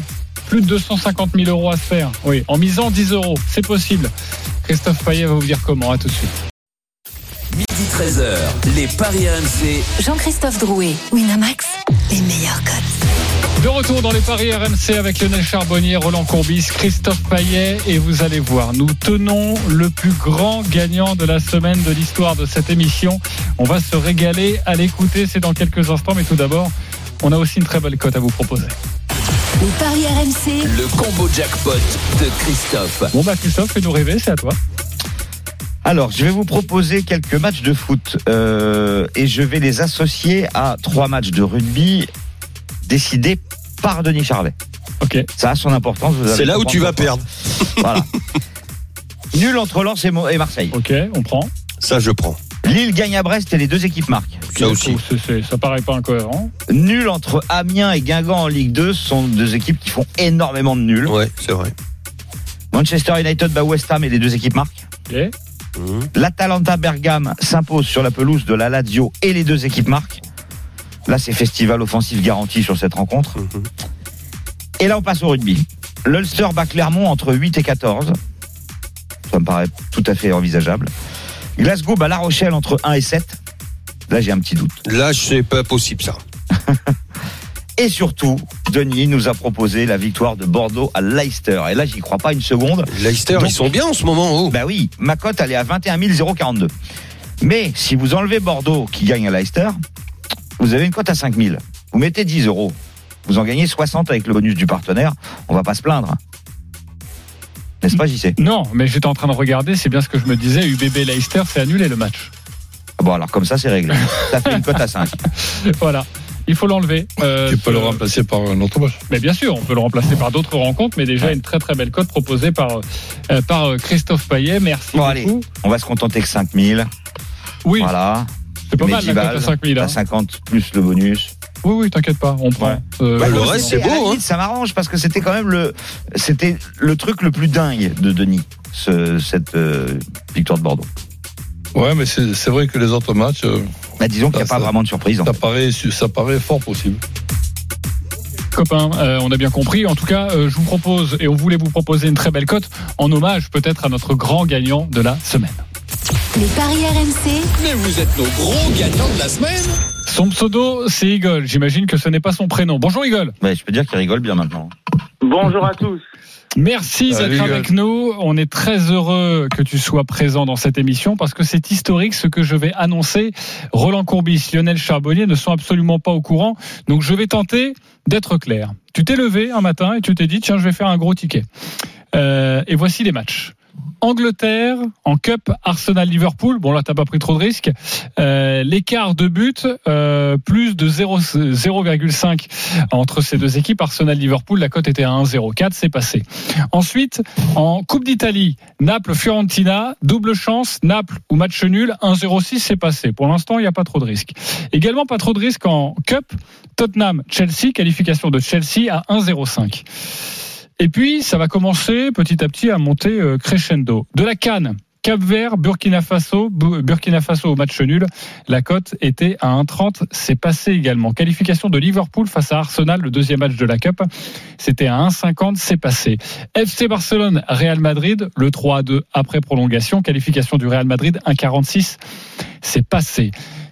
Plus de 250 000 euros à se faire. Oui, en misant 10 euros. C'est possible. Christophe Payet va vous dire comment. À tout de suite. Midi 13h, les Paris RMC. Jean-Christophe Drouet, Winamax, les meilleurs cotes. De retour dans les paris RMC avec Lionel Charbonnier, Roland Courbis, Christophe Payet et vous allez voir, nous tenons le plus grand gagnant de la semaine de l'histoire de cette émission. On va se régaler à l'écouter, c'est dans quelques instants, mais tout d'abord, on a aussi une très belle cote à vous proposer. Les paris RMC, Le combo jackpot de Christophe. Bon bah Christophe, fais-nous rêver, c'est à toi. Alors, je vais vous proposer quelques matchs de foot euh, et je vais les associer à trois matchs de rugby décidés par Denis Charvet. Ok. Ça a son importance. C'est là où tu vas perdre. Voilà. Nul entre Lens et Mo- et Marseille. Ok, on prend. Ça, je prends. Lille gagne à Brest et les deux équipes marquent. Ça aussi. Ça paraît pas incohérent. Nul entre Amiens et Guingamp en Ligue 2 ce sont deux équipes qui font énormément de nuls. Ouais, c'est vrai. Manchester United bat West Ham et les deux équipes marquent. Ok. Mhm. L'Atalanta Bergame s'impose sur la pelouse de la Lazio et les deux équipes marquent. Là, c'est festival offensif garanti sur cette rencontre. Mhm. Et là, on passe au rugby. L'Ulster bat Clermont entre 8 et 14. Ça me paraît tout à fait envisageable. Glasgow bat La Rochelle entre 1 et 7. Là, j'ai un petit doute. Là, c'est pas possible ça. Et surtout, Denis nous a proposé la victoire de Bordeaux à Leicester. Et là, j'y crois pas une seconde. Leicester, Donc- ils sont bien en ce moment. Oh. Bah oui, ma cote, elle est à 21 042. Mais si vous enlevez Bordeaux qui gagne à Leicester, vous avez une cote à 5 000. Vous mettez 10 euros. Vous en gagnez 60 avec le bonus du partenaire. On va pas se plaindre. N'est-ce pas, JC Non, mais j'étais en train de regarder, c'est bien ce que je me disais. UBB Leicester, c'est annulé le match. Bon, alors comme ça, c'est réglé. Ça fait une cote à 5. Voilà. Il faut l'enlever. Euh, Tu peux le ce- remplacer par un autre match. Mais bien sûr, on peut le remplacer par d'autres rencontres, mais déjà une très très belle cote proposée par, euh, par euh, Christophe Payet. Merci Bon, allez, on va se contenter que 5 000. Oui, Voilà. c'est pas mal 10 la cote à balles, 5000. Hein. à 50 plus le bonus. Oui, oui, t'inquiète pas, on prend. Ouais. Euh, Bah, le reste, c'est beau, limite, Ça m'arrange parce que c'était quand même le, c'était le truc le plus dingue de Denis, ce- cette euh, victoire de Bordeaux. Ouais, mais c'est c'est vrai que les autres matchs, euh, Bah, disons qu'il n'y a Ça, pas vraiment de surprise. ça paraît, ça paraît fort possible. Copains, euh, on a bien compris. En tout cas, euh, je vous propose, et on voulait vous proposer une très belle cote, en hommage peut-être à notre grand gagnant de la semaine. Les paris RMC, Mais vous êtes nos gros gagnants de la semaine. Son pseudo, c'est Igor. J'imagine que ce n'est pas son prénom. Bonjour Igor. Ouais, je peux dire qu'il rigole bien maintenant. Bonjour à tous. Merci d'être avec nous. On est très heureux que tu sois présent dans cette émission parce que c'est historique ce que je vais annoncer. Roland Courbis, Lionel Charbonnier ne sont absolument pas au courant. Donc je vais tenter d'être clair. Tu t'es levé un matin et tu t'es dit tiens je vais faire un gros ticket. Euh, et voici les matchs. Angleterre en Cup Arsenal-Liverpool. Bon là t'as pas pris trop de risques. Euh, L'écart de but euh, plus de 0 0,5 entre ces deux équipes. Arsenal-Liverpool, la cote était à 1,04, c'est passé. Ensuite, en Coupe d'Italie, Naples-Fiorentina, double chance, Naples ou match nul, 1,06, c'est passé. Pour l'instant, il n'y a pas trop de risques. Également, pas trop de risques en Cup, Tottenham-Chelsea, qualification de Chelsea à 1,05. Et puis, ça va commencer petit à petit à monter euh, crescendo. De la Cannes, Cap Vert, Burkina Faso, Bu- Burkina Faso au match nul. La cote était à 1,30. C'est passé également. Qualification de Liverpool face à Arsenal, le deuxième match de la Cup. C'était à 1,50. C'est passé. FC Barcelone, Real Madrid, le 3 à 2 après prolongation. Qualification du Real Madrid, 1,46. C'est passé.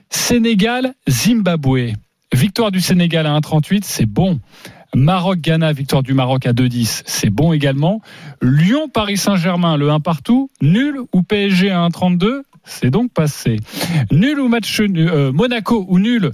Sénégal, Zimbabwe. Victoire du Sénégal à 1,38. C'est bon. Maroc-Ghana, victoire du Maroc à 2-10, c'est bon également. Lyon-Paris Saint-Germain, le 1 partout, nul ou PSG à 1-32, c'est donc passé. Nul ou match euh, Monaco ou nul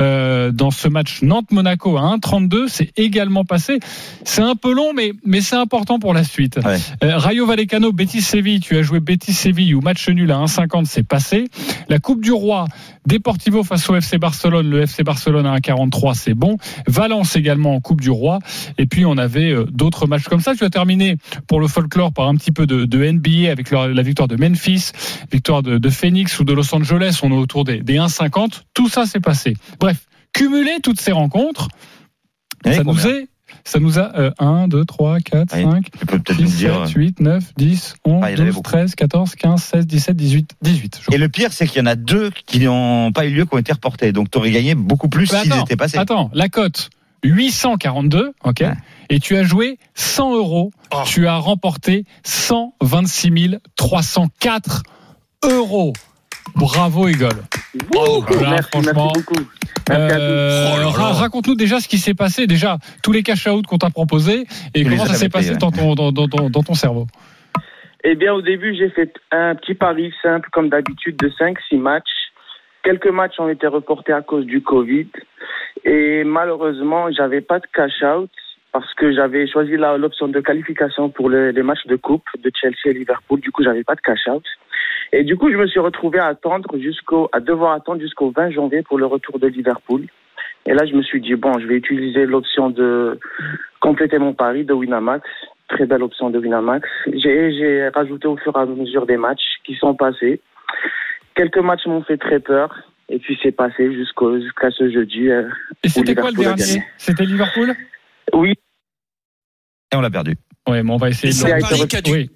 euh, dans ce match Nantes-Monaco à 1-32, c'est également passé. C'est un peu long, mais, mais c'est important pour la suite. Ouais. Euh, Rayo Vallecano, Betis Séville, tu as joué Betis Séville ou match nul à 1,50, c'est passé. La Coupe du Roi, Deportivo face au FC Barcelone, le FC Barcelone à 1,43, c'est bon. Valence également en Coupe du Roi. Et puis on avait euh, d'autres matchs comme ça. Tu as terminé pour le folklore par un petit peu de, de NBA avec la victoire de Memphis, victoire de, de Phoenix ou de Los Angeles. On est autour des, des 1,50. Tout ça s'est passé. Bref, cumuler toutes ces rencontres, ça nous, est, ça nous a euh, 1, 2, 3, 4, Oui. 5, Tu peux peut-être nous 6, dire. 7, 8, 9, 10, 11, Ah, il y en avait 12, beaucoup. 13, 14, 15, 16, 17, 18, 18. je Et le pire, c'est qu'il y en a deux qui n'ont pas eu lieu, qui ont été reportés. Donc, tu aurais gagné beaucoup plus Mais s'ils attends, étaient passés. Attends, la cote 842, ok, Ouais. et tu as joué 100 euros, tu as remporté 126 304 euros. Bravo, Igor. Ouh, Là, merci, merci beaucoup. Euh, ra- Raconte-nous déjà ce qui s'est passé, déjà tous les cash out qu'on t'a proposés et comment ça s'est passé dans, ton, dans, dans- dans- dans ton cerveau. Eh bien, au début, j'ai fait un petit pari simple, comme d'habitude, de 5-6 matchs. Quelques matchs ont été reportés à cause du Covid. Et malheureusement, j'avais pas de cash-out parce que j'avais choisi l'option de qualification pour le- les matchs de coupe de Chelsea et Liverpool. Du coup, j'avais pas de cash-out. Et du coup, je me suis retrouvé à attendre jusqu'au, à devoir attendre jusqu'au 20 janvier pour le retour de Liverpool. Et là, je me suis dit, bon, je vais utiliser l'option de compléter mon pari de Winamax. Très belle option de Winamax. J'ai, j'ai rajouté au fur et à mesure des matchs qui sont passés. Quelques matchs m'ont fait très peur. Et puis c'est passé jusqu'au, jusqu'à ce jeudi. euh, Et c'était quoi le dernier. C'était Liverpool? Oui, Et on l'a perdu. Oui, mais on va essayer c'est un Oui,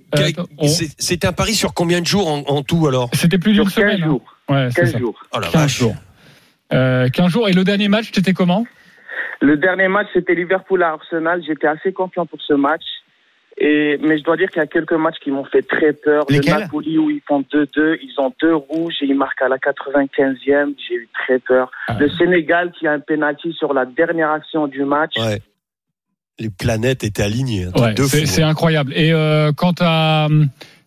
on- C'est un pari sur combien de jours en, en tout alors? C'était plus d'une sur 15 semaine. hein. jours. Ouais, c'est 15 ça. jours. Oh la 15 vache. jours. Euh, 15 jours. Et le dernier match, t'étais comment? Le dernier match, c'était Liverpool à Arsenal. J'étais assez confiant pour ce match. Et, mais je dois dire qu'il y a quelques matchs qui m'ont fait très peur. Lesquels? Le Napoli où ils font 2-2, ils ont deux rouges et ils marquent à la 95e. J'ai eu très peur. Ah. Le Sénégal qui a un penalty sur la dernière action du match. Ouais. Les planètes étaient alignées. Ouais, c'est incroyable. Et euh, quand t'as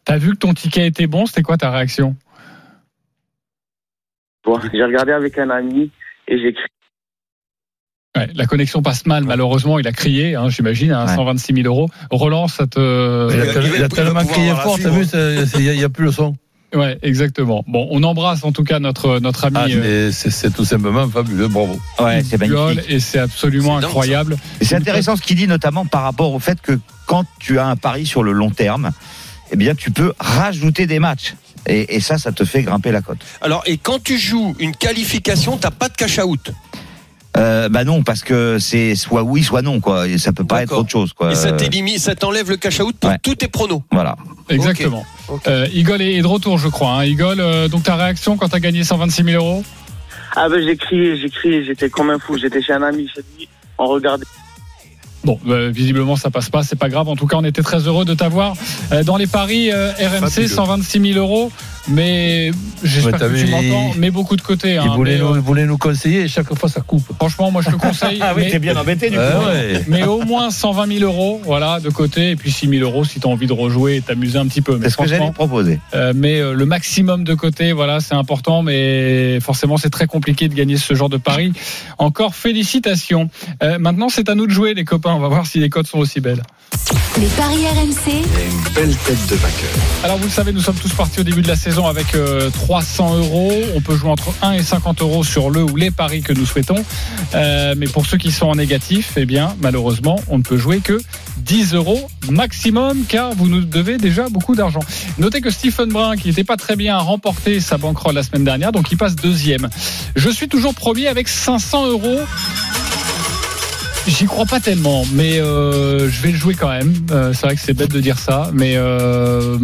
as vu que ton ticket était bon, c'était quoi ta réaction? Bon, j'ai regardé avec un ami et j'ai crié. Ouais, la connexion passe mal, malheureusement. Il a crié, hein, j'imagine, à Ouais. 126 000 euros. Roland, ça te. Il a, Il tel- il a il va tellement crié fort, t'as vu, il n'y a, plus le son. Ouais, exactement. Bon, on embrasse en tout cas notre notre ami. Ah, euh, c'est- tout simplement fabuleux, bravo. Ouais, c'est magnifique. et c'est absolument incroyable. C'est intéressant ce qu'il dit, notamment par rapport au fait que quand tu as un pari sur le long terme, eh bien, tu peux rajouter des matchs. Et, et ça, ça te fait grimper la cote. Alors, et quand tu joues une qualification, t'as pas de cash out. Euh, bah non, parce que c'est soit oui, soit non, quoi. Et ça peut pas être autre chose, quoi. Et ça t'élimine, ça t'enlève le cash out pour Ouais. tous tes pronos. Voilà. Exactement. Euh, Igor est de retour, je crois. Hein. Igor, euh, donc ta réaction quand t'as gagné 126 000 euros? Ah ben j'ai crié, j'ai crié, j'étais comme un fou. J'étais chez un ami, j'ai dit, on regardait. Bon, euh, visiblement ça passe pas, c'est pas grave. En tout cas, on était très heureux de t'avoir euh, dans les paris euh, RMC, Fabuleux. 126 000 euros. Mais j'espère t'as que vu, tu m'entends. Mets beaucoup de côté. Il hein, voulait, mais, nous, euh, il voulait nous conseiller et chaque fois ça coupe. franchement, moi je te conseille. Ah oui, mais- t'es bien embêté du coup. Ah ouais. mais au moins 120 000 euros, voilà, de côté, et puis 6 000 euros si tu as envie de rejouer et t'amuser un petit peu. Mais C'est ce que j'allais proposer. euh, mais euh, le maximum de côté, voilà, c'est important, mais forcément c'est très compliqué de gagner ce genre de pari. Encore félicitations. Euh, maintenant, c'est à nous de jouer, les copains. On va voir si les codes sont aussi belles. Les paris RMC, Une belle tête de vainqueur. Alors vous le savez, nous sommes tous partis au début de la saison avec euh, 300 euros. On peut jouer entre 1 et 50 euros sur le ou les paris que nous souhaitons. Euh, mais pour ceux qui sont en négatif, eh bien malheureusement, on ne peut jouer que 10 euros maximum car vous nous devez déjà beaucoup d'argent. Notez que Stephen Brun, qui n'était pas très bien, a remporté sa banquerolle la semaine dernière, donc il passe deuxième. Je suis toujours premier avec 500 euros. J'y crois pas tellement, mais euh, je vais le jouer quand même. Euh, c'est vrai que c'est bête de dire ça, mais euh,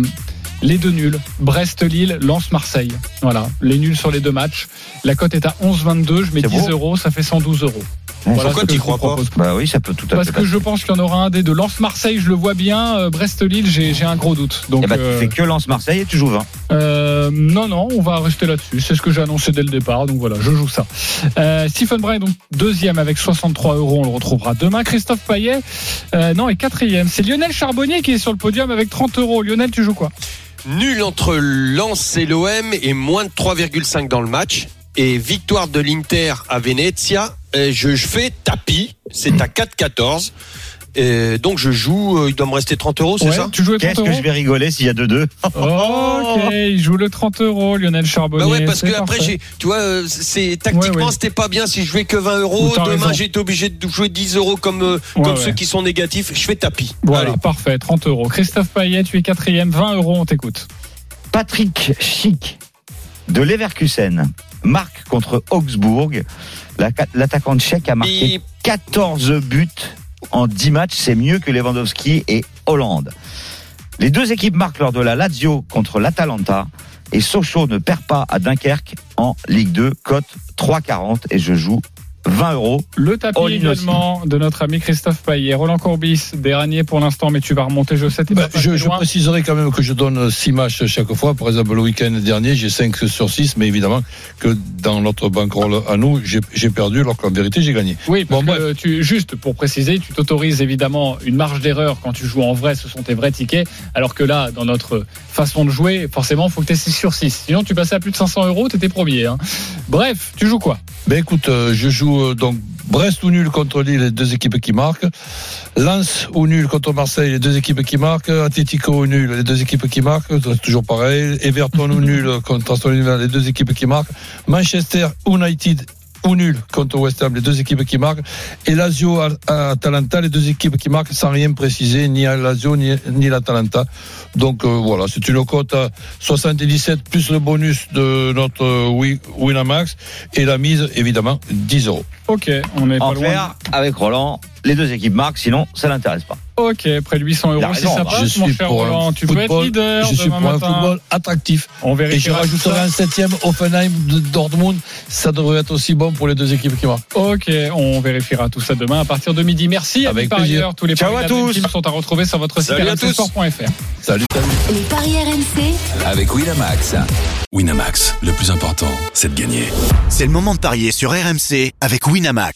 les deux nuls, Brest-Lille, Lens-Marseille. Voilà, les nuls sur les deux matchs. La cote est à 11,22. Je mets C'est 10 beau. euros, ça fait 112 euros. Voilà Pourquoi vous crois pas. Bah oui, ça peut tout à Parce fait. que je pense qu'il y en aura un des deux. Lens-Marseille, je le vois bien. Euh, Brest-Lille, j'ai un gros doute. Donc, Eh bah, euh, tu fais que Lance-Marseille et tu joues 20. euh, non, non, on va rester là-dessus. C'est ce que j'ai annoncé dès le départ. Donc voilà, je joue ça. Euh, Stephen Bray, donc deuxième avec 63 euros. On le retrouvera demain. Christophe Payet, euh, non, et quatrième. C'est Lionel Charbonnier qui est sur le podium avec 30 euros. Lionel, tu joues quoi? Nul entre Lens et l'OM et moins de 3,5 dans le match. Et victoire de l'Inter à Venezia. Je, je fais tapis. C'est à 4,14. Et donc je joue, euh, il doit me rester 30 euros, c'est Ouais, ça? Tu joues le 30 Qu'est-ce que je vais rigoler s'il y a 2-2 Ok, il joue le 30 euros, Lionel Charbonnier. Bah ouais, parce que après, j'ai, tu vois, euh, c'est tactiquement, Ouais, ouais. c'était pas bien si je jouais que 20 euros. Demain, raison. j'étais obligé de jouer 10 euros comme euh, Ouais, comme ouais. ceux qui sont négatifs. Je fais tapis. Voilà, Allez. parfait, 30 euros. Christophe Payet, tu es quatrième, 20 euros, on t'écoute. Patrick Schick de Leverkusen marque contre Augsbourg. La- L'attaquant tchèque a marqué Et 14 buts en 10 matchs. C'est mieux que Lewandowski et Hollande. Les deux équipes marquent lors de la Lazio contre l'Atalanta. Et Sochaux ne perd pas à Dunkerque en Ligue 2. Cote 3,40 et je joue 20 euros. Le tapis All également de notre ami Christophe Payet. Roland Courbis, dernier pour l'instant, mais tu vas remonter, je sais, t'es Bah, je, je préciserai quand même que je donne 6 matchs chaque fois. Par exemple, le week-end dernier, j'ai 5 sur 6, mais évidemment que dans notre bankroll à nous, j'ai j'ai perdu, alors qu'en vérité, j'ai gagné. Oui, parce Bon, que tu, juste pour préciser, tu t'autorises évidemment une marge d'erreur quand tu joues en vrai, ce sont tes vrais tickets, alors que là, dans notre façon de jouer, forcément, il faut que tu aies 6 sur 6. Sinon, tu passais à plus de 500 euros, tu étais premier. hein. Bref, tu joues quoi? Ben écoute, euh, je joue euh, donc Brest ou nul contre Lille, les deux équipes qui marquent. Lens ou nul contre Marseille, les deux équipes qui marquent. Atletico ou nul, les deux équipes qui marquent. Toujours pareil. Everton ou nul contre Aston les deux équipes qui marquent. Manchester United ou nul contre West Ham, les deux équipes qui marquent. Et Lazio à Atalanta, les deux équipes qui marquent sans rien préciser, ni à Lazio ni, ni l'Atalanta. Donc euh, voilà, c'est une cote à 77 plus le bonus de notre euh, Wi- Winamax et la mise évidemment 10 euros. Ok, on est pas En loin. clair, avec Roland, les deux équipes marquent, sinon ça l'intéresse pas. Ok, près de 800 Il a euros, c'est raison, ça passe, je mon suis cher pour un Roland. Tu peux être football- leader Je suis pour un football attractif. On Et je vérifiera rajouterai un septième Offenheim de Dortmund ça devrait être aussi bon pour les deux équipes qui marquent. Ok, on vérifiera tout ça demain à partir de midi. Merci à Avec par plaisir. ailleurs. Tous les Ciao paris à tous. Sont à retrouver sur votre site rmcsport.fr. Salut. Les paris RMC, avec Winamax. Winamax, le plus important, c'est de gagner. C'est le moment de parier sur RMC avec Winamax.